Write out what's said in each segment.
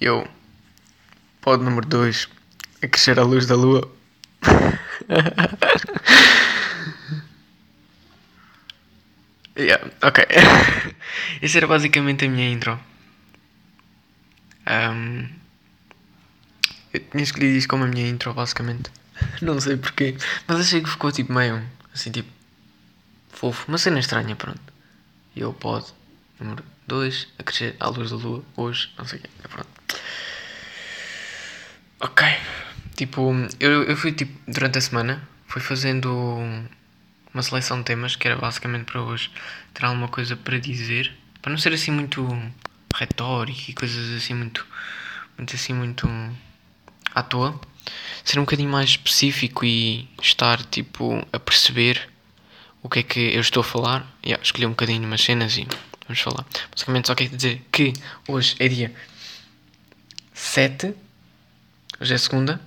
Eu. Pod número 2. A crescer a luz da lua. yeah, ok. Essa era basicamente a minha intro. Um, eu tinha escolhido isto como a minha intro, basicamente. Não sei porquê. Mas achei que ficou tipo meio. Assim, tipo. Fofo. Uma cena estranha, pronto. E eu pod número 2. A crescer à luz da lua. Hoje. Não sei o quê. Pronto. Ok. Tipo, eu, eu fui tipo, durante a semana, fui fazendo uma seleção de temas que era basicamente para hoje ter alguma coisa para dizer, para não ser assim muito retórico e coisas assim muito, muito assim muito à toa, ser um bocadinho mais específico e estar tipo a perceber o que é que eu estou a falar. Yeah, escolhi um bocadinho umas cenas e vamos falar. Basicamente só quero dizer que hoje é dia 7 Hoje é segunda.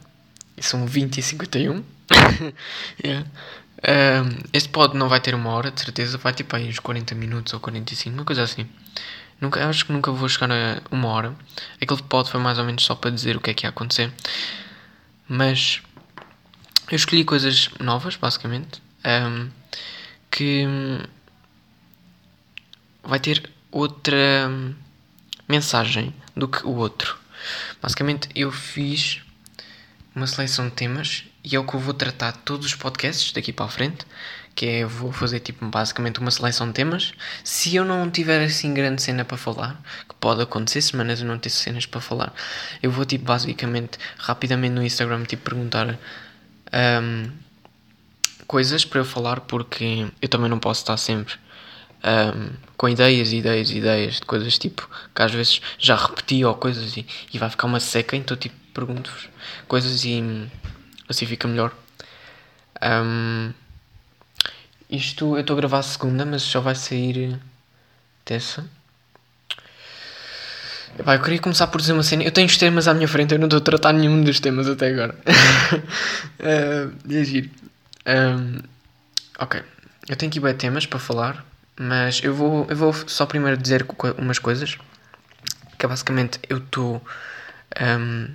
E são 20 e 51. yeah. um, este pod não vai ter uma hora, de certeza. Vai tipo aí uns 40 minutos ou 45, uma coisa assim. Nunca, acho que nunca vou chegar a uma hora. Aquele pod foi mais ou menos só para dizer o que é que ia acontecer. Mas eu escolhi coisas novas, basicamente. Um, que vai ter outra mensagem do que o outro. Basicamente, eu fiz uma seleção de temas e é o que eu vou tratar todos os podcasts daqui para a frente. Que é, vou fazer tipo basicamente uma seleção de temas. Se eu não tiver assim grande cena para falar, que pode acontecer, semanas eu não ter cenas para falar, eu vou tipo basicamente rapidamente no Instagram tipo perguntar um, coisas para eu falar, porque eu também não posso estar sempre um, com ideias, ideias, ideias de coisas tipo que às vezes já repeti ou coisas e, e vai ficar uma seca, então tipo pergunto-vos coisas e assim fica melhor. Um, isto eu estou a gravar a segunda, mas só vai sair terça. Epá, eu queria começar por dizer uma cena. Eu tenho os temas à minha frente, eu não estou a tratar nenhum dos temas até agora. uh, é giro. Um, ok, eu tenho aqui bem temas para falar, mas eu vou, eu vou só primeiro dizer umas coisas. Que é basicamente eu estou. Um,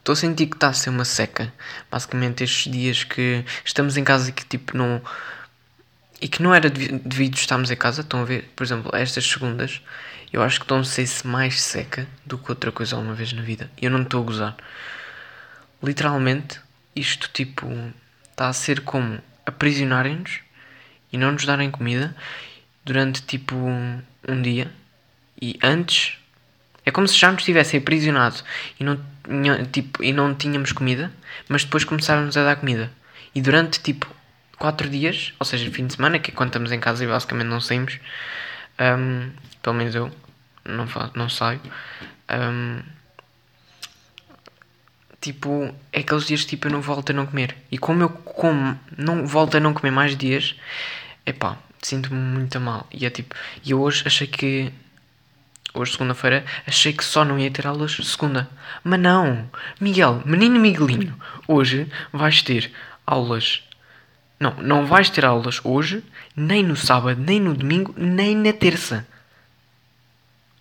Estou a sentir que está a ser uma seca. Basicamente, estes dias que estamos em casa e que tipo não. E que não era devido estarmos em casa, estão a ver? Por exemplo, estas segundas, eu acho que estão a ser-se mais seca do que outra coisa alguma vez na vida. E eu não estou a gozar. Literalmente, isto tipo. Está a ser como aprisionarem-nos e não nos darem comida durante tipo um, um dia. E antes é como se já nos tivessem aprisionado e não, tipo, e não tínhamos comida, mas depois começaram-nos a dar comida. E durante tipo 4 dias, ou seja, fim de semana, que é quando estamos em casa e basicamente não saímos, um, pelo menos eu não, faço, não saio. Um, tipo, é aqueles dias tipo eu não volto a não comer. E como eu como, não volto a não comer mais dias, epá, sinto-me muito mal. E é tipo, e eu hoje achei que hoje, segunda-feira, achei que só não ia ter aulas segunda. Mas não! Miguel, menino Miguelinho, hoje vais ter aulas. Não, não vais ter aulas hoje, nem no sábado, nem no domingo, nem na terça.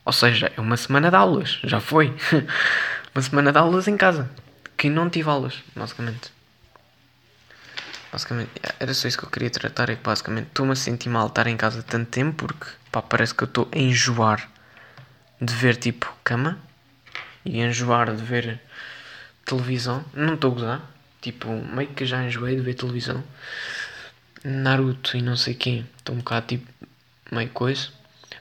Ou seja, é uma semana de aulas, já foi. uma semana de aulas em casa. Que não tive aulas, basicamente. Basicamente, era só isso que eu queria tratar. É que basicamente estou-me a sentir mal estar em casa tanto tempo porque pá, parece que eu estou a enjoar de ver tipo cama e enjoar de ver televisão. Não estou a gozar. Tipo, meio que já enjoei de ver televisão. Naruto e não sei quem. Estou um bocado tipo meio coisa.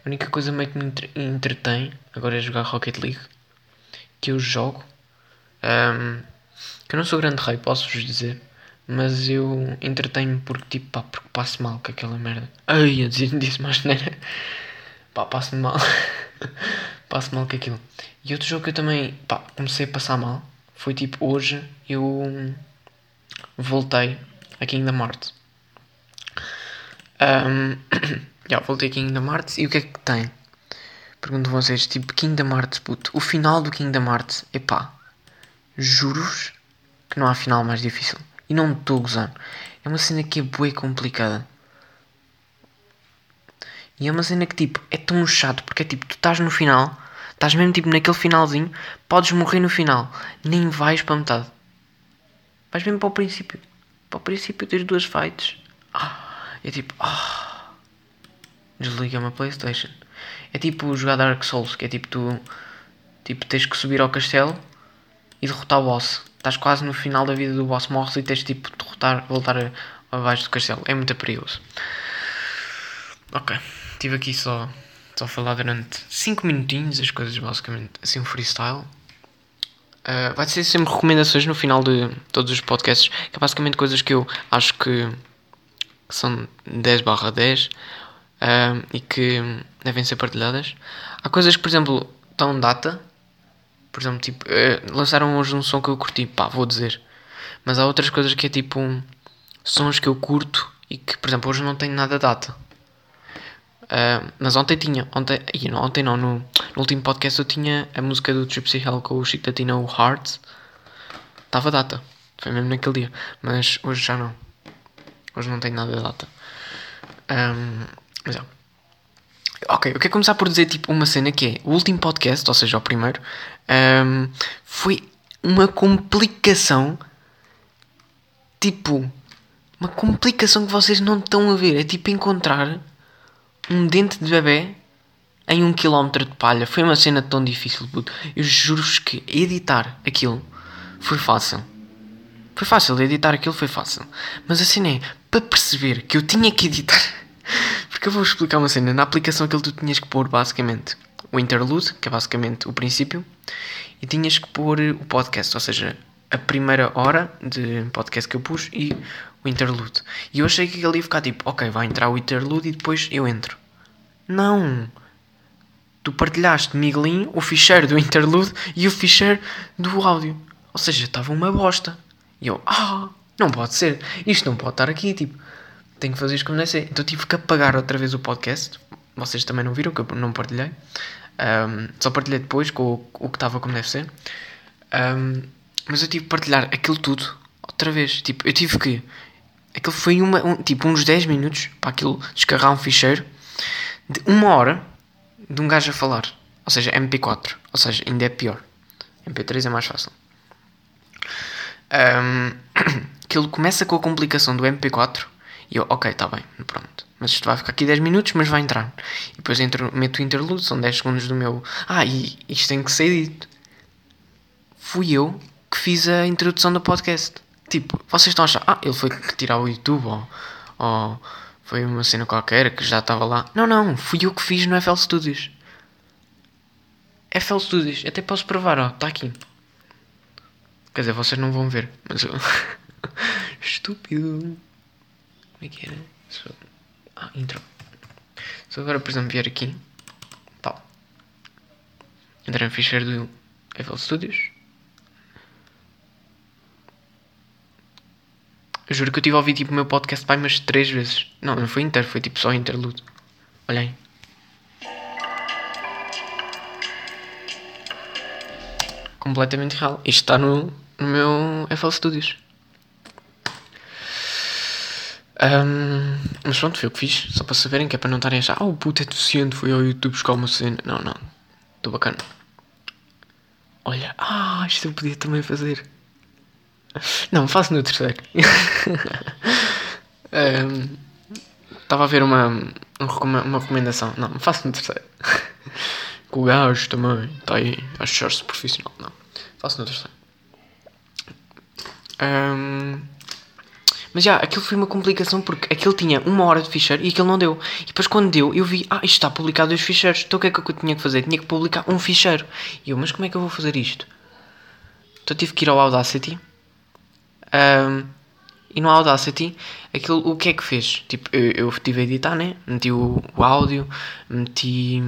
A única coisa meio que me entretém agora é jogar Rocket League. Que eu jogo. Um, que eu não sou grande rei, posso-vos dizer. Mas eu entretenho porque tipo pá, porque passo mal com aquela merda. Ai, eu disse, disse mais neira. Pá, passo-me mal. passo mal com aquilo. E outro jogo que eu também pá, comecei a passar mal foi tipo hoje eu voltei a Kingdom Hearts. Um, já voltei a Kingdom Hearts e o que é que tem? Pergunto vocês, tipo Kingdom Hearts, puto, o final do Kingdom Hearts, epá, juros que não há final mais difícil. E não estou gozando. É uma cena que é bué complicada. E é uma cena que tipo, é tão chato porque é tipo, tu estás no final, Estás mesmo tipo naquele finalzinho, podes morrer no final, nem vais para metade. Vais mesmo para o princípio. Para o princípio tens duas fights. Ah, é tipo. Ah, desliga uma Playstation. É tipo jogar Dark Souls, que é tipo tu. Tipo, tens que subir ao castelo e derrotar o boss. Estás quase no final da vida do boss, morres e tens tipo derrotar, voltar abaixo do castelo. É muito perigoso. Ok, estive aqui só Estou a falar durante 5 minutinhos as coisas, basicamente, assim, um freestyle. Uh, vai ser sempre recomendações no final de todos os podcasts, que é basicamente coisas que eu acho que são 10 barra 10 uh, e que devem ser partilhadas. Há coisas que, por exemplo, estão data. Por exemplo, tipo, uh, lançaram hoje um som que eu curti, pá, vou dizer. Mas há outras coisas que é tipo um, sons que eu curto e que, por exemplo, hoje não tenho nada data. Uh, mas ontem tinha, ontem, não, ontem não, no, no, último podcast eu tinha a música do Tripsy Hell com o Chico da Tina, o Hearts. Estava data, foi mesmo naquele dia, mas hoje já não. Hoje não tenho nada de data. Um, mas é. Ok, eu quero começar por dizer tipo uma cena que é o último podcast, ou seja, o primeiro, um, foi uma complicação. Tipo, uma complicação que vocês não estão a ver. É tipo encontrar um dente de bebê em um quilómetro de palha. Foi uma cena tão difícil, puto. Eu juro-vos que editar aquilo foi fácil. Foi fácil, editar aquilo foi fácil. Mas a cena é, para perceber que eu tinha que editar... Porque eu vou explicar uma cena. Na aplicação aquilo tu tinhas que pôr basicamente o interlude, que é basicamente o princípio, e tinhas que pôr o podcast, ou seja, a primeira hora de podcast que eu pus e o interlude. E eu achei que ele ia ficar tipo, ok, vai entrar o interlude e depois eu entro. Não! Tu partilhaste, Miguelinho, o ficheiro do interlude e o ficheiro do áudio. Ou seja, estava uma bosta. E eu, ah, não pode ser. Isto não pode estar aqui, tipo, tenho que fazer isto como deve ser. Então tive que apagar outra vez o podcast. Vocês também não viram, que eu não partilhei. Um, só partilhei depois com o, o que estava como deve ser. Um, mas eu tive que partilhar aquilo tudo outra vez. Tipo, eu tive que Aquilo foi uma, um, tipo uns 10 minutos para aquilo descarregar um ficheiro de uma hora de um gajo a falar. Ou seja, MP4. Ou seja, ainda é pior. MP3 é mais fácil. Um, aquilo começa com a complicação do MP4 e eu, ok, está bem, pronto. Mas isto vai ficar aqui 10 minutos, mas vai entrar. E depois entro, meto o interlude, são 10 segundos do meu. Ah, e isto tem que ser dito. Fui eu que fiz a introdução do podcast. Tipo, vocês estão a achar, ah, ele foi tirar o YouTube ou, ou foi uma cena qualquer que já estava lá. Não, não, fui eu que fiz no FL Studios. FL Studios, até posso provar, ó, está aqui. Quer dizer, vocês não vão ver, mas eu. Estúpido. Como é que era? So... Ah, intro. Se agora, por exemplo, vier aqui, tal. Entrar no ficheiro do FL Studios. Eu juro que eu tive a ouvir tipo o meu podcast pai mas três vezes. Não, não foi inteiro, foi tipo só interlude. Olhem. Completamente real. Isto está no, no meu FL Studios. Um, mas pronto, foi o que fiz. Só para saberem que é para não estarem a achar, ah, o puto é deficiente, foi ao YouTube buscar uma cena. Não, não. Estou bacana. Olha, ah, isto eu podia também fazer. Não, faço no terceiro. Estava um, a ver uma, uma recomendação. Não, faço no terceiro. Com o gajo também. Está aí a achar-se profissional. Não, faço no terceiro. Um, mas já, aquilo foi uma complicação porque aquilo tinha uma hora de ficheiro e aquilo não deu. E depois quando deu, eu vi, ah, isto está publicado dois ficheiros. Então o que é que eu tinha que fazer? Tinha que publicar um ficheiro. E eu, mas como é que eu vou fazer isto? Então tive que ir ao Audacity um, e no Audacity, aquilo, o que é que fez? Tipo, eu, eu a editar, né? Meti o, o áudio, meti.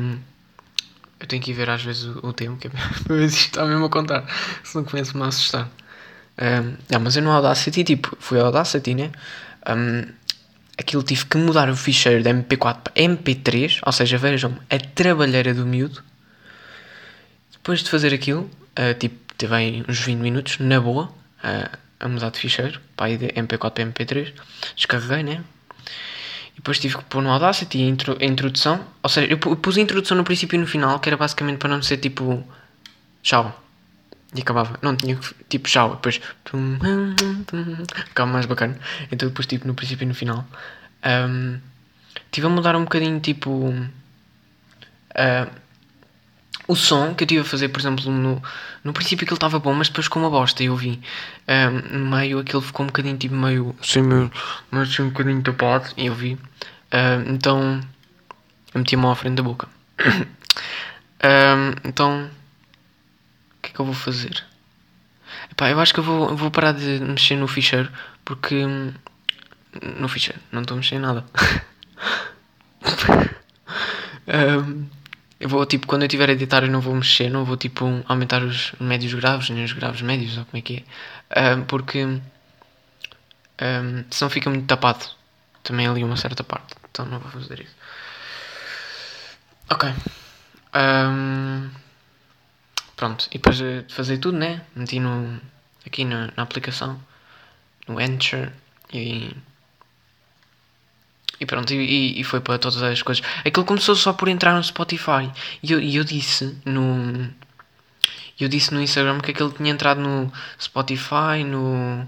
Eu tenho que ir ver às vezes o, o tempo, que é para ver se isto está mesmo a contar, senão começo-me a assustar. Um, não, mas eu no Audacity, tipo, fui ao Audacity, né? Um, aquilo tive que mudar o ficheiro de MP4 para MP3, ou seja, vejam, a trabalheira do miúdo. Depois de fazer aquilo, uh, tipo, teve uns 20 minutos, na boa. Uh, a mudar de ficheiro, para ir de MP4 para MP3, descarreguei, né? E depois tive que pôr no Audacity a, intro, a introdução. Ou seja, eu pus a introdução no princípio e no final, que era basicamente para não ser tipo. Tchau. E acabava. Não tinha tipo tchau. Depois. Ficava mais bacana. Então depois tipo no princípio e no final. Um, tive a mudar um bocadinho tipo. Uh, o som que eu estive a fazer, por exemplo, no, no princípio ele estava bom, mas depois com uma bosta, eu vi. Um, no meio aquilo ficou um bocadinho tipo meio. Meio. Mas assim, um bocadinho tapado, e eu vi. Um, então. Eu meti a mão à frente da boca. um, então. O que é que eu vou fazer? Epá, eu acho que eu vou, vou parar de mexer no ficheiro porque. No ficheiro, não estou a mexer em nada. um, eu vou, tipo, quando eu estiver a editar, eu não vou mexer, não vou, tipo, aumentar os médios graves, nem os graves médios, ou como é que é. Um, porque. Um, senão fica muito tapado. Também ali uma certa parte. Então não vou fazer isso. Ok. Um, pronto. E depois de fazer tudo, né? Meti no, aqui na, na aplicação. No Enter. E e pronto, e, e, foi para todas as coisas. Aquilo começou só por entrar no Spotify. E eu, eu disse no. Eu disse no Instagram que aquilo tinha entrado no Spotify, no.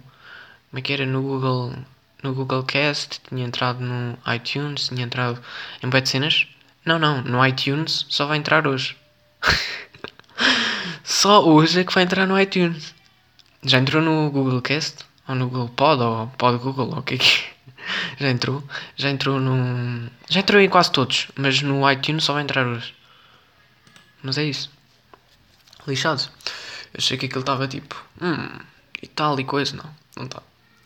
Como é que era? No Google. No Google Cast, tinha entrado no iTunes, tinha entrado em bué cenas. Não, não, no iTunes só vai entrar hoje. só hoje é que vai entrar no iTunes. Já entrou no Google Cast? Ou no Google Pod? Ou Pod Google? Ou o que é que é? Já entrou. Já entrou no. Já entrou em quase todos, mas no iTunes só vai entrar hoje. Mas é isso. Lixado. Eu achei que aquilo estava tipo. Hum. E tal e coisa. Não, não está.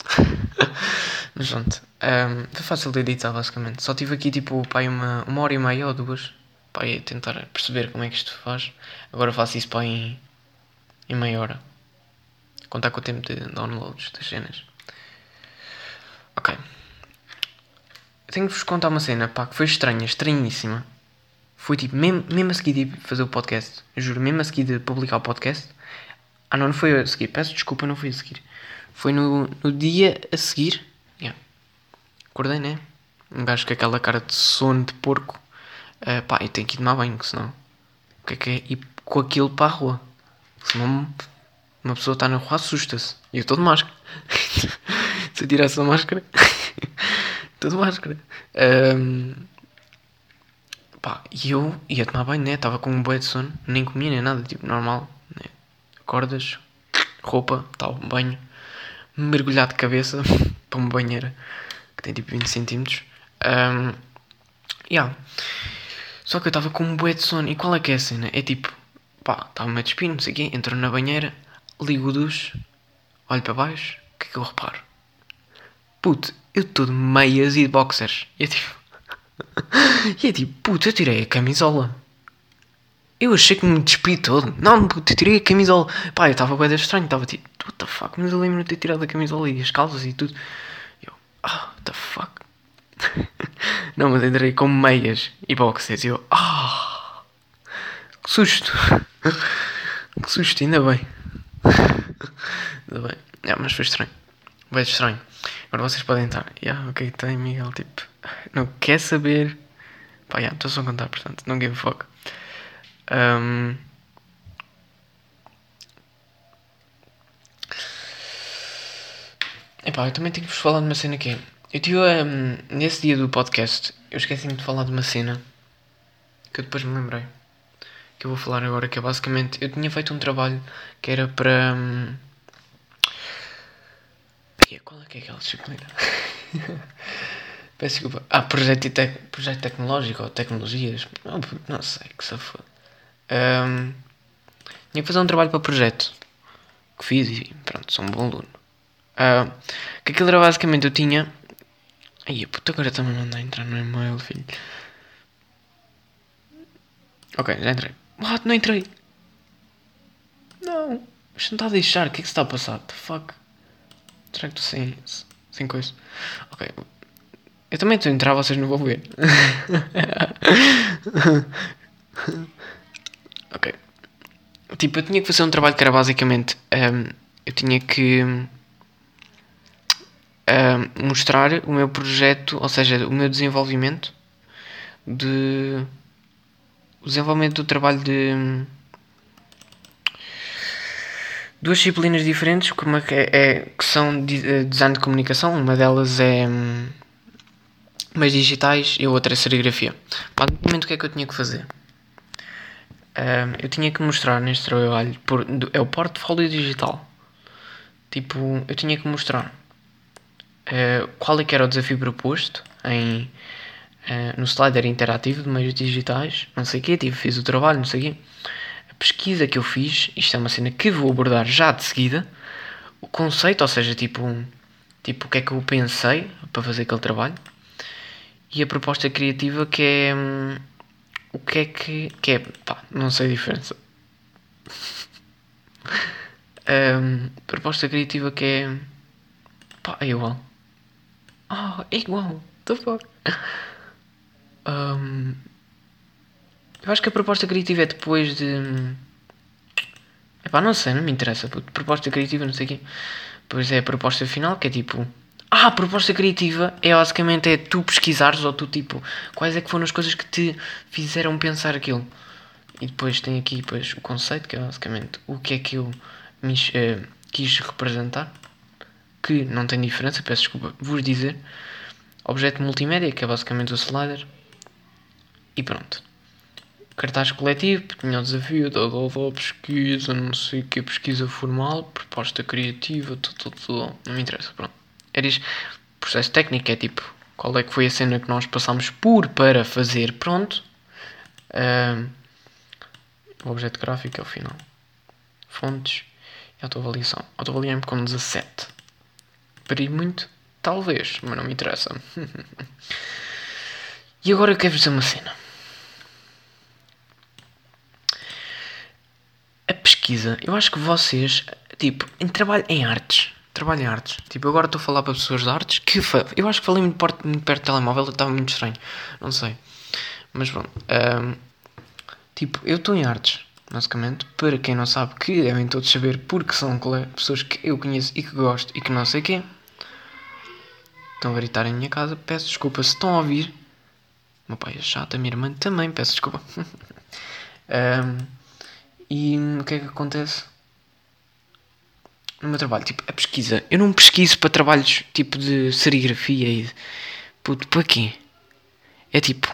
mas pronto. Um, foi fácil de editar basicamente. Só tive aqui tipo pai, uma, uma hora e meia ou duas. Pai, tentar perceber como é que isto faz. Agora faço isso para em, em meia hora. Contar com o tempo de downloads das cenas. Ok tenho que vos contar uma cena, pá, que foi estranha, estranhíssima. Foi tipo, mesmo, mesmo a seguir de fazer o podcast, eu juro, mesmo a seguir de publicar o podcast. Ah, não, não foi a seguir, peço desculpa, não foi a seguir. Foi no, no dia a seguir. Yeah. Acordei, né? Um gajo com aquela cara de sono de porco. Uh, pá, eu tenho que ir tomar banho, senão. O que é que é? Ir com aquilo para a rua. Senão uma pessoa está na rua assusta-se. E eu estou de máscara. Se eu tirasse a máscara. Tudo máscara. Um, pá, e eu ia tomar banho, né? Estava com um boi de sono, nem comia nem nada, tipo, normal. Né? Acordas, roupa, tal, banho, mergulhar de cabeça para uma banheira que tem tipo 20 centímetros. Um, yeah. Só que eu estava com um bué de sono. E qual é que é a cena? É tipo, pá, estava-me a despir, não sei o quê, entro na banheira, ligo o duche, olho para baixo, o que é que eu reparo? Puto, eu de meias e boxers. E é tipo. e é tipo, puto, eu tirei a camisola. Eu achei que me despi todo. Não, puto, eu tirei a camisola. Pá, eu estava bem estranho. Estava tipo, what the fuck? Mas eu lembro de ter tirado a camisola e as calças e tudo. Eu, oh, what the fuck? não, mas entrei com meias e boxers. E eu, ah, oh, que susto. que susto, ainda bem. ainda bem. É, mas foi estranho. Bem estranho. Agora vocês podem estar, yeah, ok, tem Miguel, tipo, não quer saber. Pá, yeah, estou só a contar, portanto, não give a fuck. Um, Epá, eu também tenho que vos falar de uma cena que é. Eu tive um, nesse dia do podcast, eu esqueci-me de falar de uma cena que eu depois me lembrei. Que eu vou falar agora, que é basicamente. Eu tinha feito um trabalho que era para. Um, qual é que é aquela disciplina? Peço desculpa. Ah, projeto, projeto tecnológico ou tecnologias. Não, não sei, que for. Um, tinha que fazer um trabalho para projeto. Que fiz e pronto, sou um bom aluno. Uh, que aquilo era basicamente eu tinha. Ai, puta, agora também não a entrar no e-mail, filho. Ok, já entrei. What? Não entrei. Não. Isto não está a deixar. O que é que se está a passar? The fuck? Será que estou sem, sem coisa? Ok. Eu também estou a entrar, vocês não vão ver. ok. Tipo, eu tinha que fazer um trabalho que era basicamente. Um, eu tinha que. uh, mostrar o meu projeto, ou seja, o meu desenvolvimento de o desenvolvimento do trabalho de duas disciplinas diferentes como é, é, que são de, design de comunicação, uma delas é hum, meios digitais e a outra é serigrafia. Basicamente o que é que eu tinha que fazer? Uh, eu tinha que mostrar neste trabalho, por, é o portfólio digital. Tipo, eu tinha que mostrar uh, qual é que era o desafio proposto em, uh, no slider interativo de meios digitais, não sei o quê, tipo, fiz o trabalho, não sei o quê. Pesquisa que eu fiz, isto é uma cena que vou abordar já de seguida, o conceito, ou seja, tipo, tipo o que é que eu pensei para fazer aquele trabalho, e a proposta criativa que é... Hum, o que é que, que é? Pá, não sei a diferença. um, proposta criativa que é. Pá, é igual. Oh, é igual. The fuck? Um, eu acho que a proposta criativa é depois de. Epá, não sei, não me interessa. Proposta criativa, não sei o quê. Depois é a proposta final, que é tipo. Ah, a proposta criativa é basicamente é tu pesquisares ou tu tipo quais é que foram as coisas que te fizeram pensar aquilo. E depois tem aqui depois, o conceito, que é basicamente o que é que eu me, uh, quis representar. Que não tem diferença, peço desculpa vos dizer. Objeto multimédia, que é basicamente o slider. E pronto. Cartaz coletivo, tinha o desafio da, da, pesquisa, não sei o que, pesquisa formal, proposta criativa, tudo, tudo. Não me interessa, pronto. Era isto. Processo técnico é tipo, qual é que foi a cena que nós passámos por para fazer, pronto. Uh, o objeto gráfico é o final. Fontes e autoavaliação. Autoavaliei-me com 17. Peri muito? Talvez, mas não me interessa. e agora eu quero dizer uma cena. A pesquisa, eu acho que vocês, tipo, em trabalho em artes, trabalho em artes. Tipo, agora estou a falar para pessoas de artes que eu acho que falei muito perto, muito perto do telemóvel, estava muito estranho. Não sei. Mas pronto. Um, tipo, eu estou em artes, basicamente. Para quem não sabe, que devem todos saber porque são pessoas que eu conheço e que gosto e que não sei quem. Estão a gritar em minha casa. Peço desculpa se estão a ouvir. Meu pai é chato, a minha irmã também. Peço desculpa. um, e o que é que acontece? no meu trabalho, tipo, a pesquisa. Eu não pesquiso para trabalhos tipo de serigrafia e. Puto, para quê? É tipo.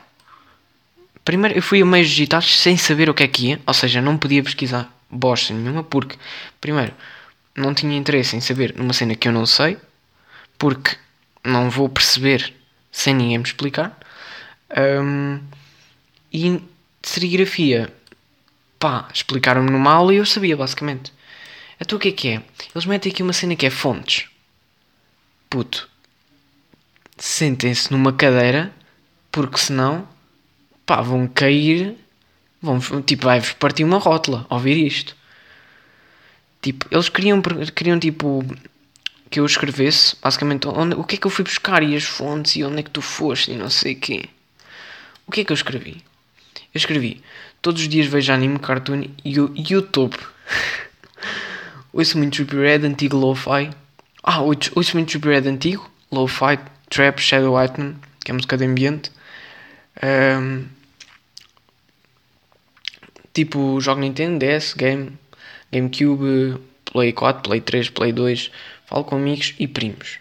Primeiro eu fui a meios digitais sem saber o que é que ia, ou seja, não podia pesquisar bosta nenhuma, porque, primeiro, não tinha interesse em saber numa cena que eu não sei, porque não vou perceber sem ninguém me explicar. Um, e serigrafia, pá, explicaram-me numa aula e eu sabia basicamente. Então o que é que é? Eles metem aqui uma cena que é fontes. Puto. Sentem-se numa cadeira, porque senão, pá, vão cair. Vão, tipo, vai-vos partir uma rótula ouvir isto. Tipo, eles queriam, queriam tipo, que eu escrevesse, basicamente, onde, o que é que eu fui buscar e as fontes e onde é que tu foste e não sei o quê. O que é que eu escrevi? Eu escrevi, todos os dias vejo anime, cartoon e YouTube. Ouço muito Trippy Red, antigo Lo-Fi. Ah, ouço muito Trippy Red antigo, Lo-Fi, Trap, Shadow Lightning, que é música de ambiente. Um, tipo, jogo Nintendo, DS, Game, GameCube, Play 4, Play 3, Play 2. Falo com amigos e primos.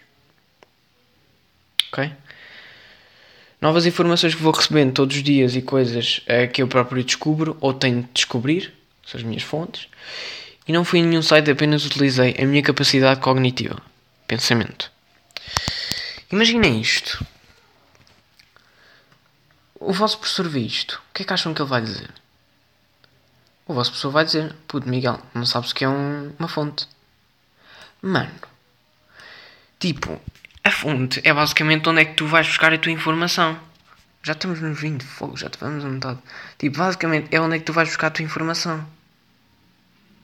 Ok? Novas informações que vou recebendo todos os dias e coisas é, que eu próprio descubro ou tenho de descobrir, são as minhas fontes. E não fui em nenhum site, apenas utilizei a minha capacidade cognitiva. Pensamento. Imaginem isto. O vosso professor vê isto. O que é que acham que ele vai dizer? O vosso professor vai dizer: Puto, Miguel, não sabes o que é um, uma fonte. Mano. Tipo, a fonte é basicamente onde é que tu vais buscar a tua informação. Já estamos nos 20 de fogo, já estamos a metade. Tipo, basicamente é onde é que tu vais buscar a tua informação.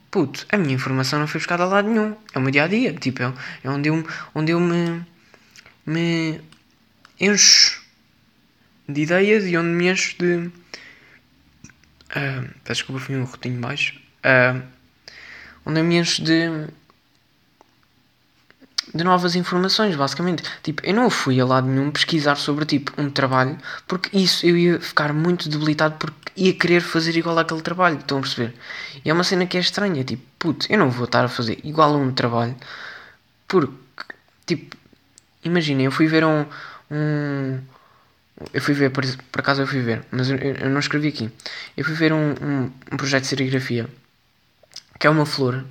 Puto, a minha informação não foi buscada a lado nenhum. É o meu dia a dia. Tipo, é, é onde eu, onde eu me, me encho de ideias e onde me encho de. Uh, desculpa, fui um rotinho baixo. Uh, onde eu me encho de. De novas informações, basicamente. Tipo, eu não fui a lado nenhum pesquisar sobre, tipo, um trabalho, porque isso eu ia ficar muito debilitado porque ia querer fazer igual àquele trabalho, estão a perceber? E é uma cena que é estranha, tipo, puto, eu não vou estar a fazer igual a um trabalho, porque, tipo, imaginem, eu fui ver um, um eu fui ver, por, por acaso eu fui ver, mas eu, eu não escrevi aqui. Eu fui ver um, um, um projeto de serigrafia que é uma flor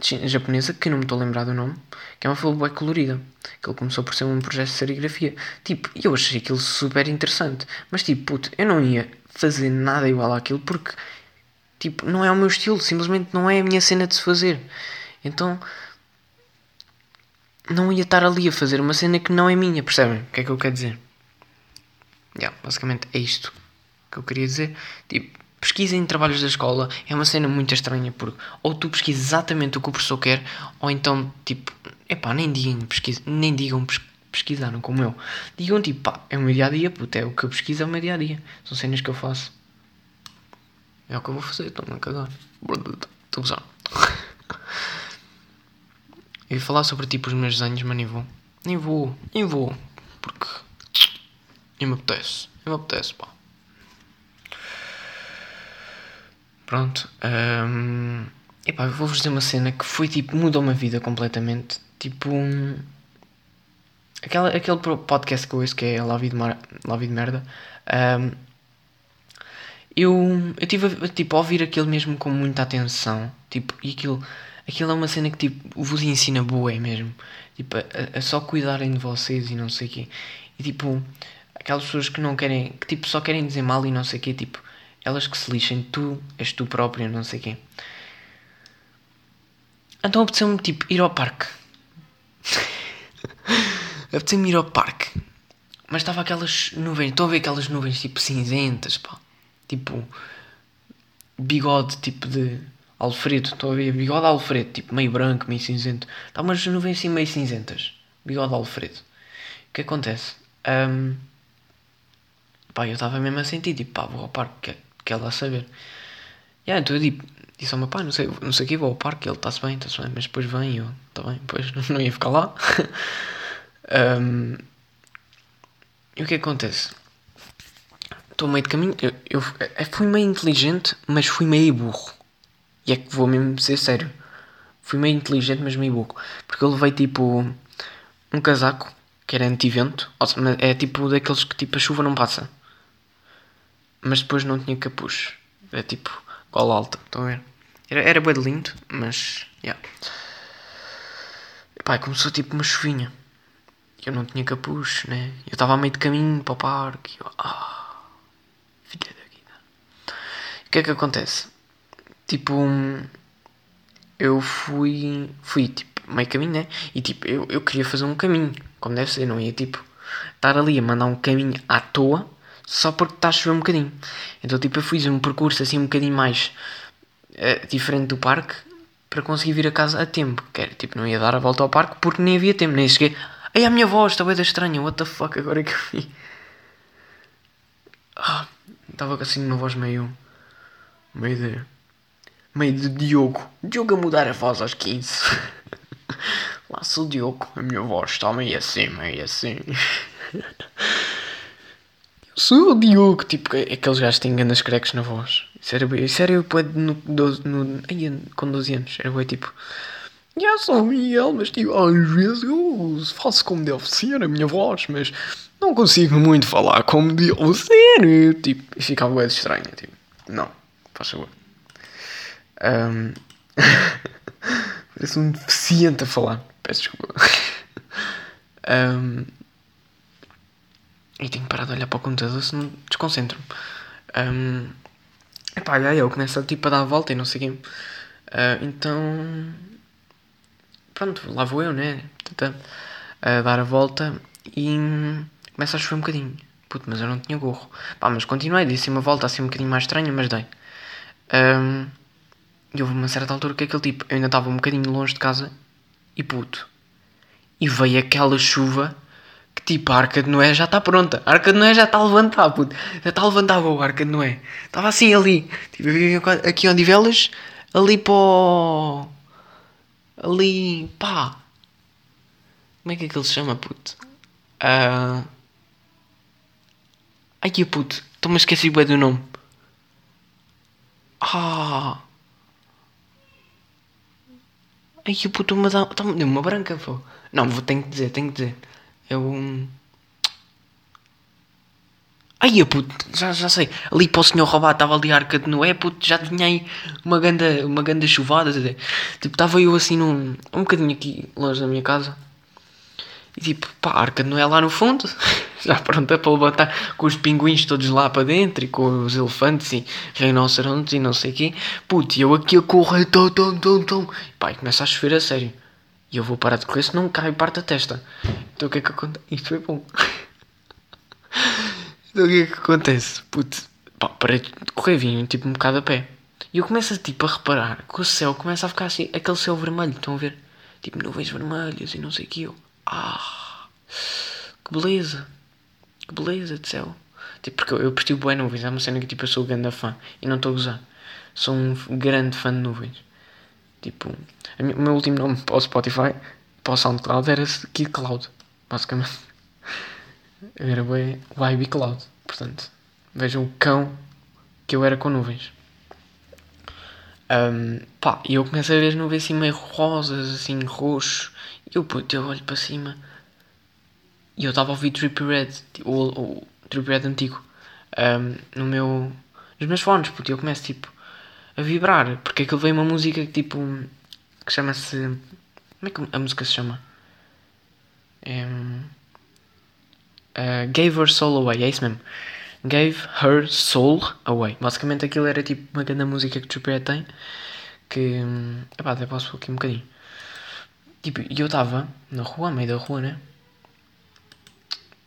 japonesa, que não me estou a lembrar do nome, que é uma flor bem colorida. Que ele começou por ser um projeto de serigrafia. Tipo, eu achei aquilo super interessante. Mas tipo, puto, eu não ia fazer nada igual àquilo porque, tipo, não é o meu estilo. Simplesmente não é a minha cena de se fazer. Então, não ia estar ali a fazer uma cena que não é minha, percebem? O que é que eu quero dizer? Yeah, basicamente é isto que eu queria dizer. Tipo, pesquisem trabalhos da escola é uma cena muito estranha porque ou tu pesquisas exatamente o que o professor quer ou então tipo epá, nem digam, pesquisa, nem digam pesquisaram como eu. Digam tipo pá, é o meu dia a dia puto, é o que eu pesquiso é o meu dia a dia. São cenas que eu faço. É o que eu vou fazer, estou-me a cagar estou usar eu ia falar sobre tipo os meus desenhos mas nem vou. Nem vou, nem vou porque e me apetece. E me apetece, pá. Pronto. Um, epá, eu vou-vos dizer uma cena que foi tipo, mudou uma vida completamente. Tipo. Um, aquela, aquele podcast que eu ouço que é La Vida Mar, Merda. Um, eu, eu tive a, tipo, a ouvir aquilo mesmo com muita atenção. Tipo, e aquilo, aquilo é uma cena que tipo, vos ensina boa mesmo. Tipo, a, a, só cuidarem de vocês e não sei o quê. E tipo, aquelas pessoas que não querem, que tipo só querem dizer mal e não sei o quê, tipo, elas que se lixem, tu és tu próprio, não sei quê. Então apeteceu-me tipo ir ao parque. apeteceu-me ir ao parque. Mas estava aquelas nuvens, estou a ver aquelas nuvens tipo cinzentas, pá. Tipo bigode tipo de Alfredo, estou a ver bigode Alfredo, tipo meio branco, meio cinzento. Está umas nuvens assim meio cinzentas. Bigode Alfredo. O que acontece? Um, Pá, eu estava mesmo a sentir, tipo, pá, vou ao parque, quer, lá saber. Yeah, então eu tipo, disse ao meu pai, não sei, não sei o que, vou ao parque, ele está-se bem, está-se bem, mas depois vem eu, está bem, depois não ia ficar lá. um, e o que acontece? Estou meio de caminho, eu, eu, eu fui meio inteligente, mas fui meio burro. E é que vou mesmo ser sério. Fui meio inteligente, mas meio burro. Porque eu levei tipo um casaco que era anti-vento, é tipo daqueles que tipo a chuva não passa mas depois não tinha capuz. Era tipo gola alta, estão a ver? Era, era bem lindo, mas. Yeah. Pai, começou tipo uma chuvinha. Eu não tinha capuz, né? Eu estava a meio de caminho para o parque. Eu, ah, filha da vida. O que é que acontece? Tipo, eu fui, fui tipo meio caminho, né? E tipo, eu, eu queria fazer um caminho, como deve ser, não ia tipo estar ali a mandar um caminho à toa só porque está a chover um bocadinho. Então, tipo, eu fiz um percurso assim um bocadinho mais uh, diferente do parque para conseguir vir a casa a tempo. Que era, tipo, não ia dar a volta ao parque porque nem havia tempo, nem cheguei. Ai, a minha voz está bem estranha, what the fuck, agora é que eu vi. Ah, estava assim uma voz meio. meio de. meio de Diogo. Diogo a mudar a voz aos 15. Lá sou o Diogo, a minha voz está meio assim, meio assim. Sou o Diogo, tipo, é aqueles gajos que têm grandes crecos na voz. Isso era, isso eu no, no, no, com 12 anos. Era bem tipo. Já sou Miguel, mas tipo, às vezes eu faço como deve ser a minha voz, mas não consigo muito falar como deve ser. Tipo, e ficava bem estranho. Tipo, não, faz favor. Um... Parece um deficiente a falar. Peço desculpa. um... E tenho parar de olhar para o computador senão desconcentro-me. Um, epá, e aí eu começo tipo, a dar a volta e não sei. Uh, então. Pronto, lá vou eu, né? A dar a volta e começa a chover um bocadinho. Puto, mas eu não tinha gorro. Pá, mas continuei, disse uma volta assim um bocadinho mais estranha, mas dei. Um, e houve uma certa altura que aquele tipo, eu ainda estava um bocadinho longe de casa e puto. E veio aquela chuva Tipo, a Arca de Noé já está pronta. A Arca de Noé já está a levantar, puto. Já está a levantar a Arca de Noé. Estava assim ali. Tipo, aqui onde velas, ali para o... Ali, pá. Como é que aquele se chama, puto? Uh... Ai que puto, estou-me a esquecer bem do nome. Ah! Ai que puto, me dá. Está-me uma branca, pô. Não, vou, tenho que dizer, tenho que dizer. É um. Ai, puto, já, já sei. Ali para o senhor roubar estava ali a arca de Noé, puto, já tinha aí uma ganda, uma ganda chuvada. Tipo, estava eu assim num. um bocadinho aqui longe da minha casa. E tipo, pá, a arca de Noé lá no fundo, já pronta para levantar, com os pinguins todos lá para dentro e com os elefantes e rinocerontes e não sei o quê. Puto, e eu aqui a correr, tão, tão, tão, tão. Pá, e começa a chover a sério. E eu vou parar de correr, senão cai parte a testa. Então o que é que acontece? Isto foi bom. Então o que é que acontece? Putz, pá, parei de correr, vinho tipo um bocado a pé. E eu começo tipo a reparar que o céu começa a ficar assim, aquele céu vermelho, estão a ver? Tipo nuvens vermelhas e não sei o que eu. Ah, que beleza, que beleza de céu. Tipo, porque eu, eu prestio boas nuvens, é uma cena que tipo eu sou grande fã e não estou a usar. Sou um grande fã de nuvens. Tipo, o meu último nome para o Spotify, para o SoundCloud era Kid Cloud, basicamente. Era bem Vibe Cloud. Portanto, vejam o cão que eu era com nuvens. Um, pá, e eu começo a ver as nuvens assim meio rosas, assim, roxo. E eu, puto, eu olho para cima. E eu estava a ouvir Trippy Red, o, o Trippy Red antigo, um, no meu, nos meus fones, puto. E eu começo, tipo, a vibrar. Porque aquilo veio uma música, tipo, que chama-se... Como é que a música se chama? É... Uh, gave her soul away, é isso mesmo. Gave her soul away. Basicamente aquilo era tipo uma grande música que o Trippie tem. Que. Epá, até posso aqui um bocadinho. Tipo, e eu estava na rua, a meio da rua, né?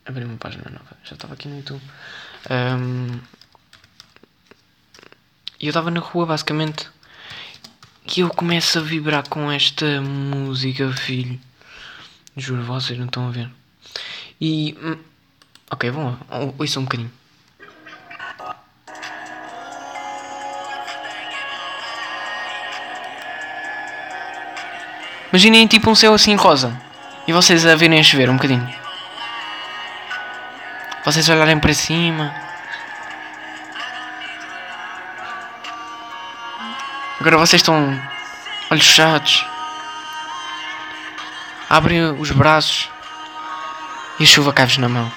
Abri uma página nova. Já estava aqui no YouTube. Um, e eu estava na rua, basicamente. E eu começo a vibrar com esta música, filho. Juro, vocês não estão a ver. E hum, Ok, vamos lá. Ouça um bocadinho. Imaginem tipo um céu assim rosa. E vocês a verem chover um bocadinho. Vocês olharem para cima. Agora vocês estão olhos fechados. Abrem os braços e a chuva cai-vos na mão.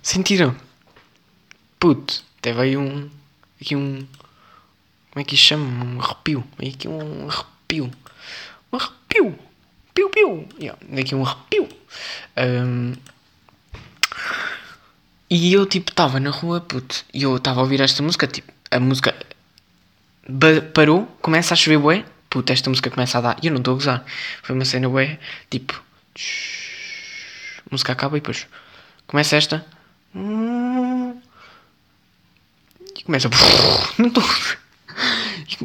Sentiram? Puto, teve aí um. Aqui um. Como é que chama? Um arrepio. Aqui um arrepio. Um arrepio. Piu, piu. Yeah, aqui um arrepio. Um, e eu, tipo, estava na rua, puto. E eu estava a ouvir esta música. Tipo, a música. Parou, começa a chover, bué. Puto, esta música começa a dar. E eu não estou a gozar. Foi uma cena, bué. Tipo. A música acaba e depois. Começa esta. E começa. Não estou.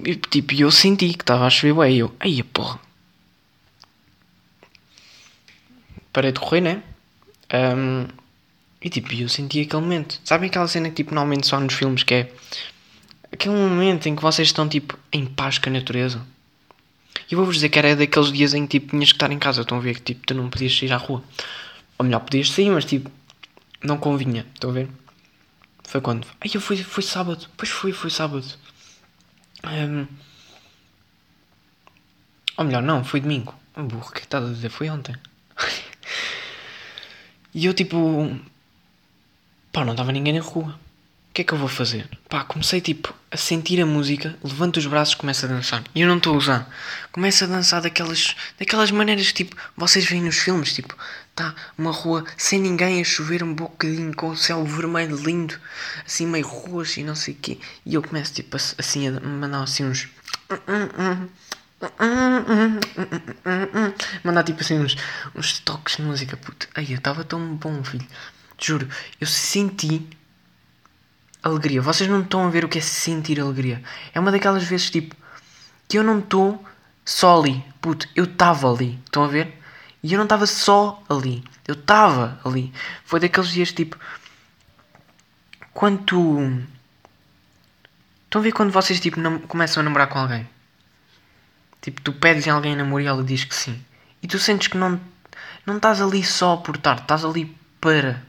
E, tipo, eu senti que estava a chover bem. Eu, aí porra. Parei de correr, né? Um, e tipo, eu senti aquele momento. Sabem aquela cena que tipo, normalmente só nos filmes que é aquele momento em que vocês estão tipo em paz com a natureza. E vou-vos dizer que era daqueles dias em que tipo, tinhas que estar em casa. Estão a ver que tipo, tu não podias sair à rua. Ou melhor, podias sair, mas tipo, não convinha, estão a ver? Foi quando? Ai, eu fui, foi sábado. Pois foi, foi sábado. Um... Ou melhor, não, foi domingo. Oh, burro, o que é estás a dizer? Foi ontem. e eu tipo. Pá, não estava ninguém na rua que é que eu vou fazer? Pá, comecei tipo a sentir a música, levanto os braços e começo a dançar. E eu não estou a usar. Começo a dançar daquelas, daquelas maneiras tipo, vocês veem nos filmes, tipo, tá uma rua sem ninguém a chover um bocadinho com o céu vermelho lindo, assim meio roxo e não sei o quê. E eu começo tipo assim a mandar assim uns. Mandar tipo assim uns, uns toques de música, puto. Ai, eu estava tão bom, filho. Juro, eu senti alegria. Vocês não estão a ver o que é sentir alegria. É uma daquelas vezes tipo que eu não estou só ali. Puto, eu estava ali. Estão a ver? E eu não estava só ali. Eu estava ali. Foi daqueles dias tipo. Quando. Estão a ver quando vocês tipo não, começam a namorar com alguém? Tipo, tu pedes em alguém namoro e ela diz que sim. E tu sentes que não, não estás ali só por estar, estás ali para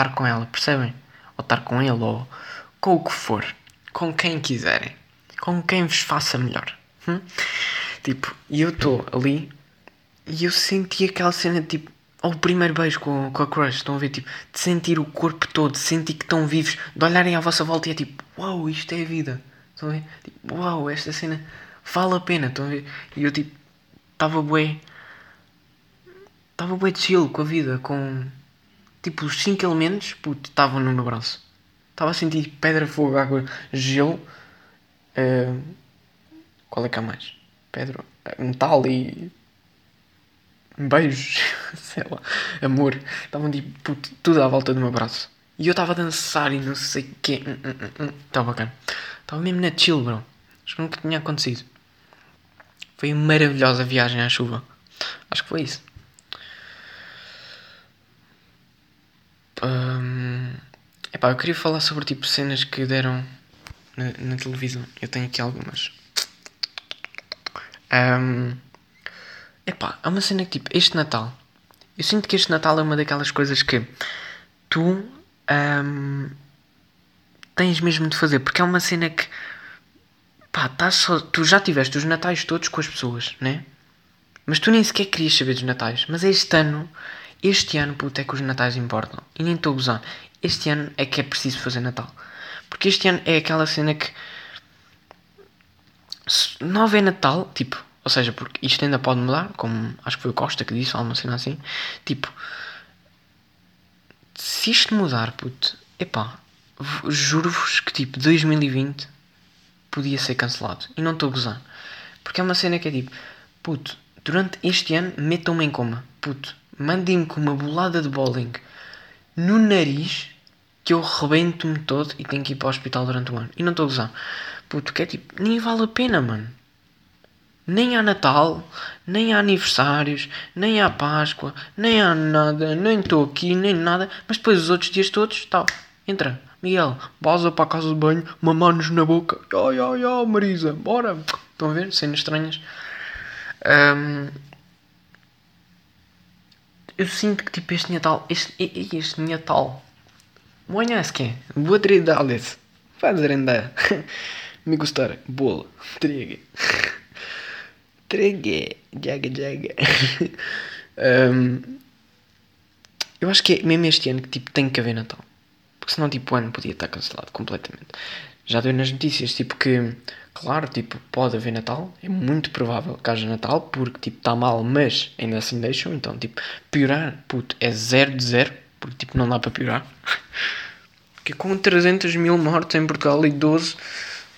estar com ela, percebem? Ou estar com ele, ou com o que for. Com quem quiserem. Com quem vos faça melhor. Hum? Tipo, e eu estou ali e eu senti aquela cena, tipo, ou o primeiro beijo com, com a crush, estão a ver, tipo, de sentir o corpo todo, de sentir que estão vivos, de olharem à vossa volta e é tipo, uau, wow, isto é a vida. Estão a ver? Tipo, uau, wow, esta cena vale a pena, estão a ver? E eu, tipo, estava bué, estava bué chill com a vida, com, tipo, os 5 elementos, puto, estavam no meu braço. Estava a sentir pedra, fogo, água, gelo. Uh, qual é que há mais? Pedra, metal e beijos, sei lá, amor. Estavam tipo puto, tudo à volta do meu braço. E eu estava a dançar e não sei o quê. Estava hum, hum, hum, hum. bacana. Estava mesmo na chill, bro. Acho que nunca tinha acontecido. Foi uma maravilhosa viagem à chuva. Acho que foi isso. Um, epá, eu queria falar sobre tipo cenas que deram na, na televisão. Eu tenho aqui algumas. Um, Epá, é uma cena que tipo, este Natal. Eu sinto que este Natal é uma daquelas coisas que tu um, tens mesmo de fazer, porque é uma cena que pá, tá só, tu já tiveste os Natais todos com as pessoas, né? Mas tu nem sequer querias saber dos Natais. Mas este ano, este ano, puto, é que os Natais importam. E nem estou a gozar. Este ano é que é preciso fazer Natal. Porque este ano é aquela cena que. Se não houver Natal, tipo, ou seja, porque isto ainda pode mudar, como acho que foi o Costa que disse, alguma cena assim. Tipo, se isto mudar, puto, epá, juro-vos que tipo 2020 podia ser cancelado. E não estou a gozar. Porque é uma cena que é tipo, puto, durante este ano metam-me em coma. Puto, mandem-me com uma bolada de bowling no nariz que eu rebento-me todo e tenho que ir para o hospital durante o ano. E não estou a gozar. Puto, que é tipo, nem vale a pena, mano. Nem há Natal, nem há aniversários, nem há Páscoa, nem há nada, nem estou aqui, nem nada. Mas depois os outros dias todos, tal, entra. Miguel, vaza para a casa de banho, mamanos na boca. Ai, ai, ai, Marisa, bora. Estão a ver? Cenas estranhas. Um, eu sinto que tipo este Natal, este, este Natal, que Boa tridades. Fazer ainda. Me gostar. Boa. Trigue. Tregue, jaga, jaga. um, eu acho que é mesmo este ano que tipo, tem que haver Natal. Porque senão tipo, o ano podia estar cancelado completamente. Já deu nas notícias, tipo que, claro, tipo, pode haver Natal. É muito provável que haja Natal, porque tipo, está mal, mas ainda assim deixam. Então, tipo, piorar, puto, é zero de zero. Porque tipo, não dá para piorar. Porque com 300 mil mortes em Portugal e 12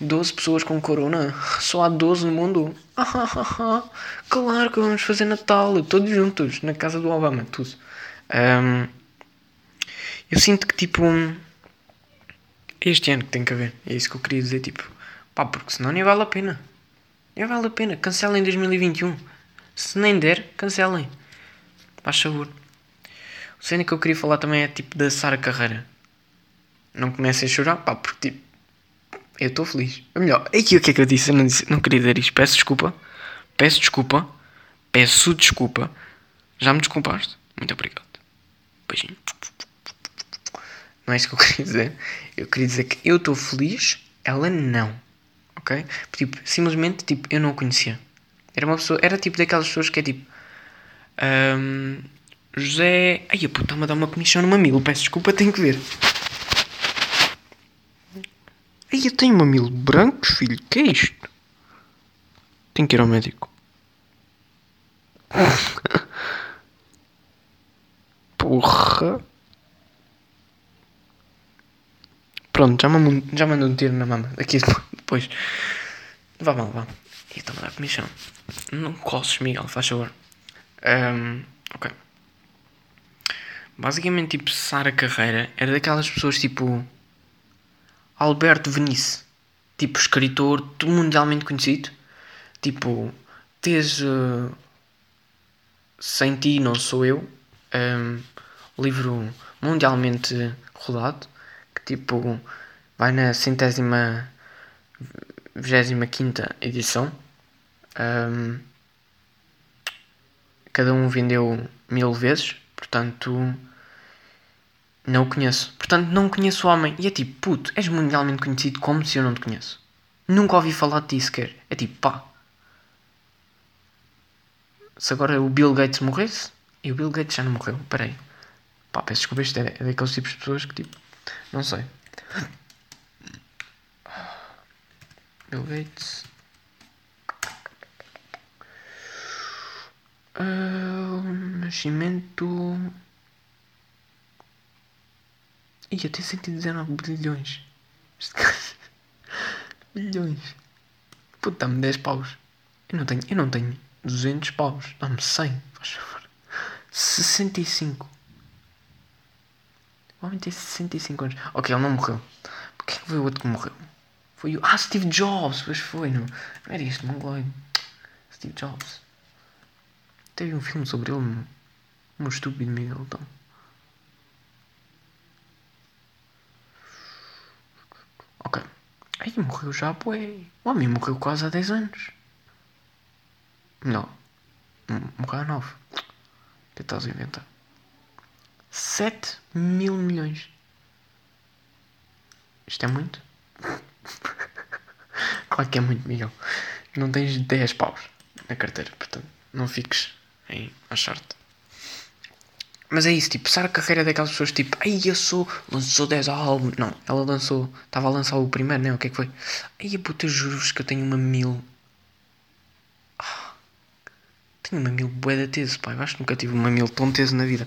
12 pessoas com corona. Só há 12 no mundo. claro que vamos fazer Natal, todos juntos, na casa do Obama, tudo. Um, eu sinto que tipo. Este ano que tem que haver. É isso que eu queria dizer, tipo. Pá, porque senão nem vale a pena. Nem vale a pena. Cancelem 2021. Se nem der, cancelem. Faz favor. O cena que eu queria falar também é tipo da Sara Carreira. Não comecem a chorar, pá, porque tipo eu estou feliz. É melhor. E aqui o que é que eu disse? Eu não, disse, não queria dizer isto. Peço desculpa. Peço desculpa. Peço desculpa. Já me desculpaste? Muito obrigado. Beijinho. Não é isso que eu queria dizer. Eu queria dizer que eu estou feliz, ela não. Ok? Tipo, simplesmente, tipo, eu não a conhecia. Era uma pessoa, era tipo daquelas pessoas que é tipo. Um, José. Ai, puta, está-me a dar uma comissão no mamilo. Peço desculpa, tenho que ver. Aí eu tenho mamilo brancos, filho. Que é isto? Tenho que ir ao médico. Porra. Pronto, já, mandou, já mandou um tiro na mama. Aqui depois. Vá, vá, vá. E está-me a dar comissão. Não coces, Miguel, faz favor. Um, ok. Basicamente, tipo, Sara Carreira era daquelas pessoas tipo Alberto Venice, tipo escritor mundialmente conhecido, tipo tens uh, Sem Ti Não Sou Eu, um, livro mundialmente rodado, que tipo vai na centésima vigésima quinta edição. Um, cada um vendeu mil vezes, portanto não o conheço. Portanto, não conheço o homem. E é tipo, puto, és mundialmente conhecido como se eu não te conheço. Nunca ouvi falar de ti sequer. É tipo, pá. Se agora o Bill Gates morresse. E o Bill Gates já não morreu. Peraí. Pá, peço desculpa, isto é, é daqueles tipos de pessoas que tipo. Não sei. Gates. Uh, nascimento. Ia ter 119 bilhões. bilhões. Puta, dá-me 10 paus. Eu não tenho, eu não tenho 200 paus. Dá-me 100, faz favor. 65. O homem tem 65 anos. Ok, ele não morreu. Quem foi o outro que morreu? Foi o. Ah, Steve Jobs! Pois foi, não. Não era este mongoloide. Steve Jobs. Teve um filme sobre ele. Um estúpido Miguel, então. Ok. Aí morreu já, bué. O homem morreu quase há 10 anos. Não. Morreu há 9. O que estás a inventar? 7 mil milhões. Isto é muito? claro que é muito, Miguel. Não tens 10 paus na carteira, portanto, não fiques em achar-te. Mas é isso, tipo, Sara Carreira é daquelas pessoas tipo, ai eu sou, lançou 10 álbuns. Não, ela lançou, estava a lançar o primeiro, né? O que é que foi? Ai puta, juro-vos que eu tenho uma mil. Ah, tenho uma mil bué da tese, pá. Eu acho que nunca tive uma mil tão tese na vida.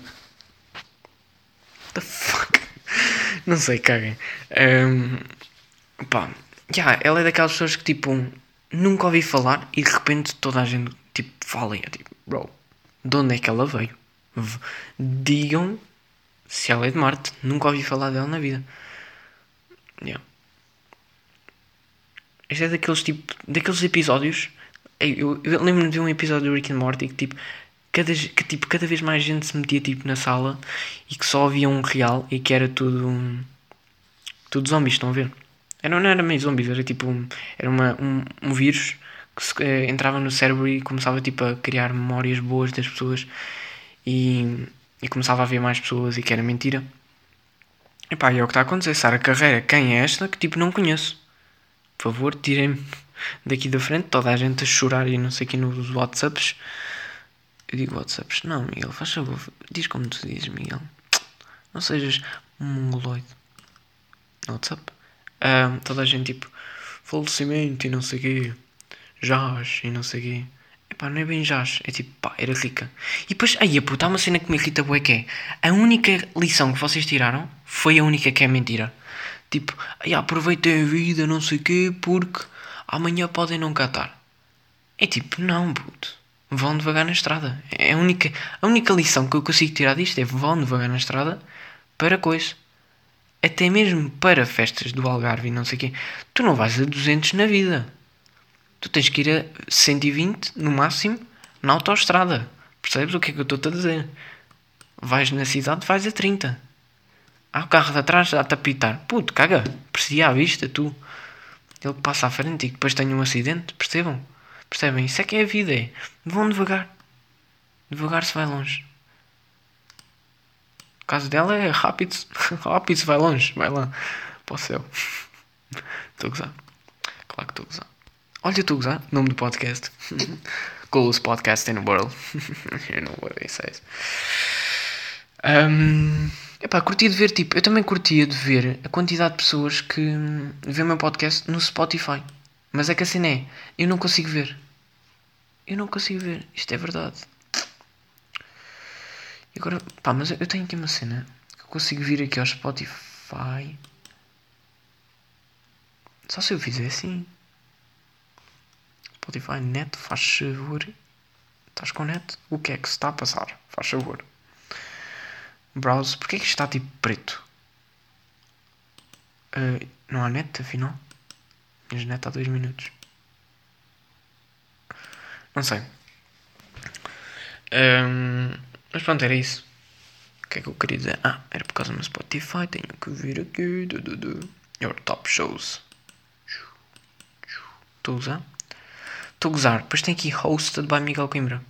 What the fuck? Não sei, caguem. Um, pá, yeah, ela é daquelas pessoas que tipo, nunca ouvi falar e de repente toda a gente tipo fala e é tipo, bro, de onde é que ela veio? digam se ela é de Marte. Nunca ouvi falar dela na vida. Yeah. Este é daqueles tipo. daqueles episódios. Eu, eu lembro-me de um episódio do Rick and Morty que tipo. Cada, que, tipo, cada vez mais gente se metia tipo, na sala e que só havia um real e que era tudo. Tudo zombies, estão a ver? Era, não era meio zombies, era tipo. Um, era uma, um, um vírus que se, eh, entrava no cérebro e começava tipo, a criar memórias boas das pessoas e, e começava a haver mais pessoas e que era mentira. E pá, e é o que está a acontecer. Sara Carreira, quem é esta? Que tipo não conheço. Por favor, tirem-me daqui da frente. Toda a gente a chorar e não sei aqui nos WhatsApps. Eu digo WhatsApps. Não, Miguel, faz favor. Diz como tu dizes, Miguel. Não sejas um mongoloide. WhatsApp. Um, toda a gente tipo falecimento e não sei o quê. Jaz e não sei o quê. Epá, não é bem jazz, é tipo, pá, era rica. E depois, aí, puta, há uma cena que me irrita bué que é, a única lição que vocês tiraram foi a única que é mentira. Tipo, aí, aproveitem a vida, não sei o quê, porque amanhã podem não catar. É tipo, não, puto, vão devagar na estrada. É a única, a única lição que eu consigo tirar disto é vão devagar na estrada para coisa. Até mesmo para festas do Algarve e não sei o quê. Tu não vais a 200 na vida tu tens que ir a 120 no máximo na autoestrada. Percebes o que é que eu estou a dizer? Vais na cidade, vais a 30. Há o carro de atrás a te apitar. Puto, caga, perseguia à vista, tu. Ele passa à frente e depois tem um acidente, percebam? Percebem? Isso é que é a vida, é. Vão devagar. Devagar se vai longe. O caso dela é rápido. rápido vai longe. Vai lá. Para o céu. Estou a gozar. Claro que estou a gozar. Olha, tu usar nome do podcast. Coolest podcast in the world. you know what he says. Um, epá, curti de ver, tipo, eu também curtia de ver a quantidade de pessoas que vê o meu podcast no Spotify. Mas é que assim é, eu não consigo ver. Eu não consigo ver, isto é verdade. Agora, pá, mas eu tenho aqui uma cena que eu consigo vir aqui ao Spotify. Só se eu fizer assim. Spotify net, faz favor. Estás com net? O que é que se está a passar? Faz favor. Browse. Porquê é que está tipo preto? Uh, não há net, afinal? Minhas net há 2 minutos. Não sei. Um, mas pronto, era isso. O que é que eu queria dizer? Ah, era por causa do meu Spotify. Tenho que vir aqui. Du, du, du. Your top shows. Estou a usar? Estou a gozar. Depois tem aqui hosted by Miguel Coimbra.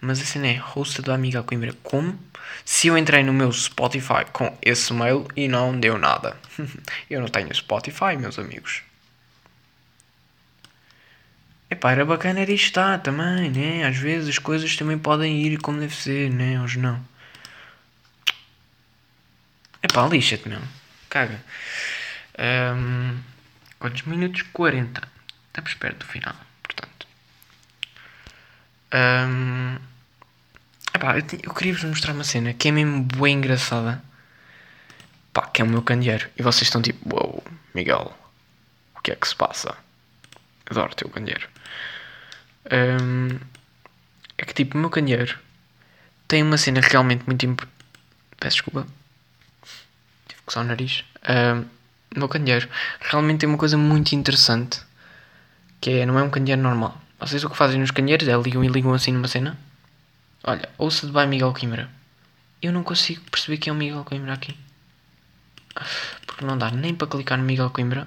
Mas a cena é hosted by Miguel Coimbra. Como? Se eu entrei no meu Spotify com esse mail e não deu nada. eu não tenho Spotify, meus amigos. Epá, era bacana era estar também, né? Às vezes as coisas também podem ir como deve ser, né? Hoje não. Epá, lixa-te, meu. Caga. Um, quantos minutos? 40. Estamos perto do final, portanto. Um, epá, eu, eu queria-vos mostrar uma cena que é mesmo bem engraçada. Pá, que é o meu candeeiro. E vocês estão tipo, uou, wow, Miguel, o que é que se passa? Adoro o teu candeeiro. Um, é que tipo, o meu candeeiro tem uma cena realmente muito importante. Peço desculpa. Tive que usar o nariz. Um, o meu candeeiro realmente tem uma coisa muito interessante. Que é, não é um candeeiro normal. Vocês o que fazem nos candeeiros é ligam e ligam assim numa cena. Olha, ouça de vai Miguel Coimbra. Eu não consigo perceber quem é o Miguel Coimbra aqui. Porque não dá nem para clicar no Miguel Coimbra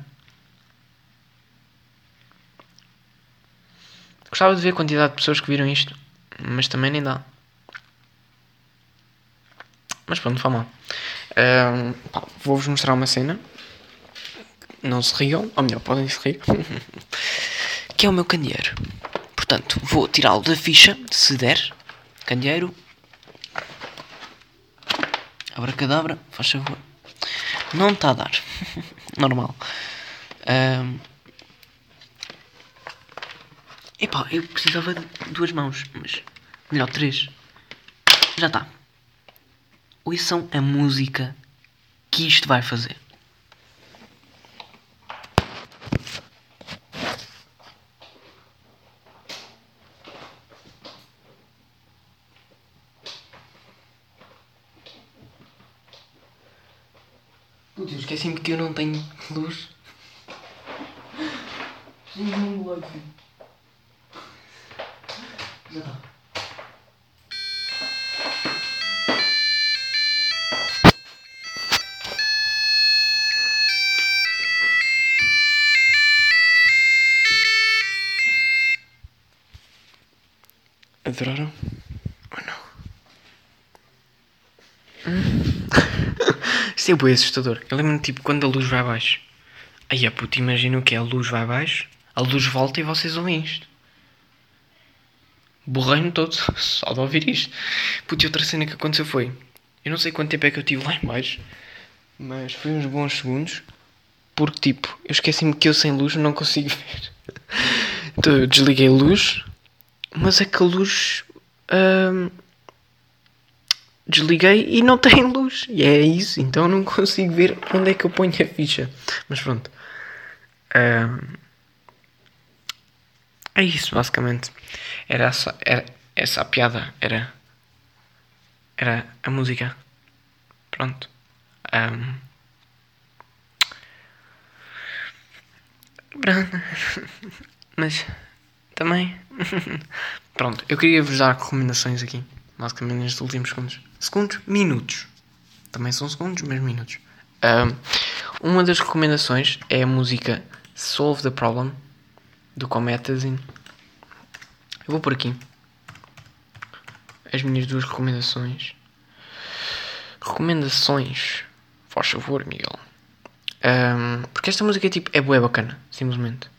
Gostava de ver a quantidade de pessoas que viram isto, mas também nem dá. Mas pronto, não mal. Vou-vos mostrar uma cena. Não se riam, ou melhor, podem se rir. que é o meu candeeiro. Portanto, vou tirá-lo da ficha, se der. Candeeiro. Abracadabra, faz favor. Não está a dar. Normal. Uh, Epá, eu precisava de duas mãos, mas melhor três. Já está. Ouçam a música que isto vai fazer. É bem assustador. Eu lembro-me tipo quando a luz vai abaixo. Aí a puta, imagina o que é, a luz vai abaixo, a luz volta e vocês ouvem isto borrei-me todo só de ouvir isto. Putz, outra cena que aconteceu foi. Eu não sei quanto tempo é que eu tive lá em baixo, mas foi uns bons segundos. Porque, tipo, eu esqueci-me que eu sem luz não consigo ver. então eu desliguei a luz, mas é que a luz. Hum, desliguei e não tem luz. E é isso, então não consigo ver onde é que eu ponho a ficha. Mas pronto. É isso, basicamente. Era essa, era essa a piada. Era. Era a música. Pronto. Um, mas também. Pronto, eu queria vos dar recomendações aqui. Basicamente nestes últimos segundos. Segundos? Minutos. Também são segundos, mas minutos. Um, uma das recomendações é a música Solve the Problem do Cometazine. Eu vou por aqui. As minhas duas recomendações. Recomendações. Faz favor, Miguel. Um, porque esta música é tipo. É boa, bacana. Simplesmente.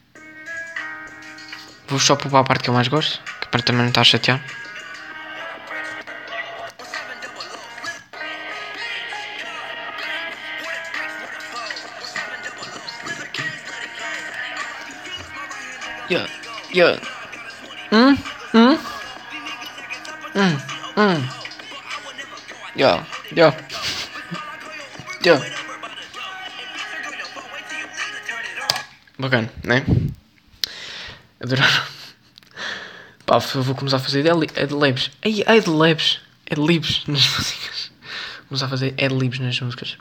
Vou só poupar a parte que eu mais gosto. Que para também não estar a chatear. Yeah. Hmm? Hmm? Hmm? Hmm? Yeah, yeah. Yeah. Bacana, né? Adoraram. Pá, vou começar a fazer adlibs. Ai, adlibs. Adlibs nas músicas. Vou começar a fazer adlibs nas músicas.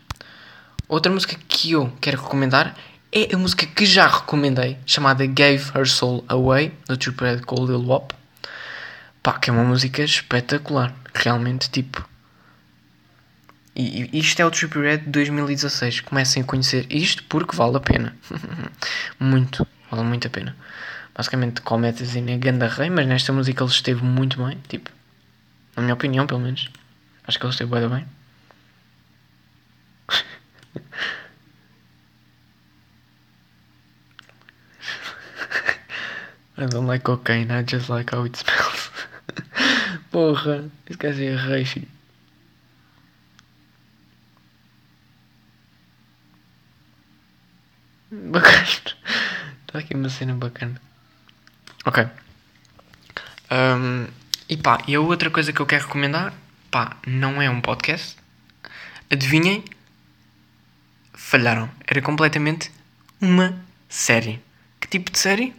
Outra música que eu quero recomendar é a música que já recomendei, chamada Gave Her Soul Away, do Triple com Lil Wop. Pá, que é uma música espetacular. Realmente, tipo. E, isto é o Triple Red de 2016. Comecem a conhecer isto porque vale a pena. muito, vale muito a pena. basicamente comédias e Ganda Rei, mas nesta música ele esteve muito bem, tipo, na minha opinião, pelo menos. Acho que ele esteve bem. bem. I don't like cocaine, I just like how it smells. Porra, esse gajo é. Bacana. Está aqui uma cena bacana. Ok. Um, e pá, e a outra coisa que eu quero recomendar, pá, não é um podcast. Adivinhem? Falharam. Era completamente uma série. Que tipo de série?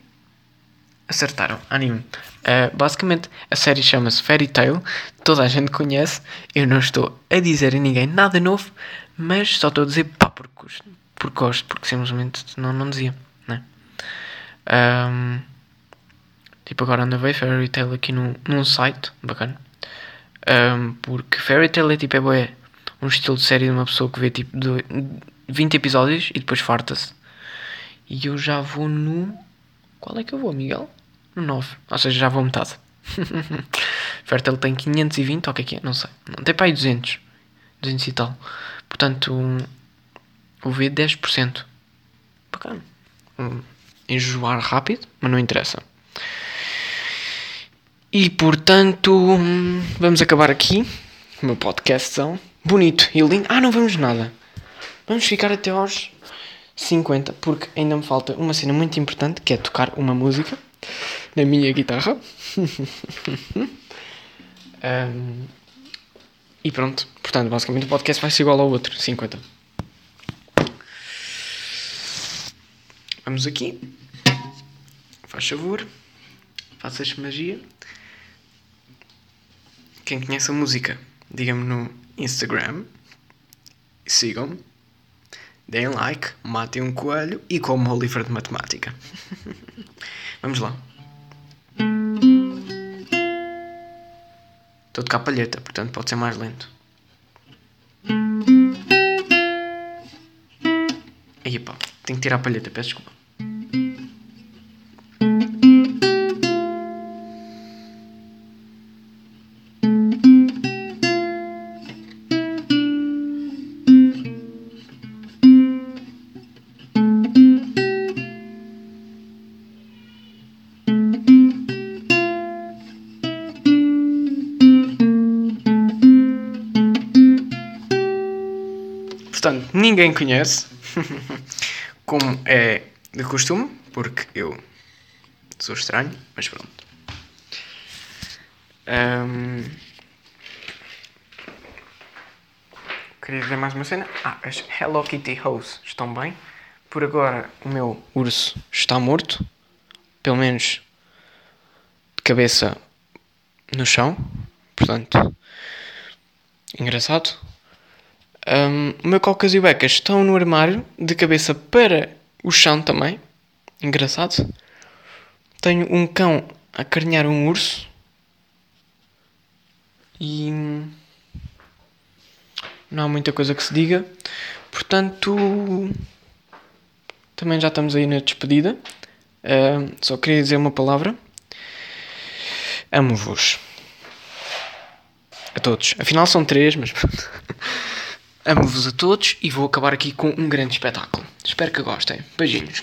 Acertaram. Anime. Uh, basicamente, a série chama-se Fairy Tail. Toda a gente conhece. Eu não estou a dizer a ninguém nada novo, mas só estou a dizer pá, porque gosto. Porque simplesmente não, não dizia. Né? Um, tipo, agora anda a ver Fairy Tail aqui num, num site bacana. Um, porque Fairy Tail é tipo, é bué, um estilo de série de uma pessoa que vê tipo de 20 episódios e depois farta-se. E eu já vou no. Qual é que eu vou, Miguel? No 9. Ou seja, já vou metade. Tail tem 520, ou o que é que é? Não sei. Não, tem para aí 200. 200 e tal. Portanto, vou ver 10%. Bacana. Um, enjoar rápido, mas não interessa. E portanto, vamos acabar aqui o meu podcastzão. Bonito e lindo. Ah, não vamos nada. Vamos ficar até aos 50, porque ainda me falta uma cena muito importante que é tocar uma música na minha guitarra. um, e pronto. Portanto, basicamente o podcast vai ser igual ao outro, 50. Vamos aqui. Faz favor. Faças magia. Quem conhece a música, diga-me no Instagram. Sigam-me. Deem like, matem um coelho e comam o livro de matemática. Vamos lá. Estou de capalheta, portanto pode ser mais lento. Aí pá, tenho que tirar a palheta, peço desculpa. Ninguém conhece, como é de costume, porque eu sou estranho, mas pronto. Um... Queria dizer mais uma cena. Ah, as Hello Kitty Hoes estão bem. Por agora, o meu urso está morto. Pelo menos de cabeça no chão. Portanto, engraçado. Um, o meu cocas e becas estão no armário, de cabeça para o chão também. Engraçado. Tenho um cão a carinhar um urso. E não há muita coisa que se diga. Portanto, também já estamos aí na despedida. Uh, só queria dizer uma palavra. Amo-vos. A todos. Afinal são três, mas Amo-vos a todos e vou acabar aqui com um grande espetáculo. Espero que gostem. Beijinhos.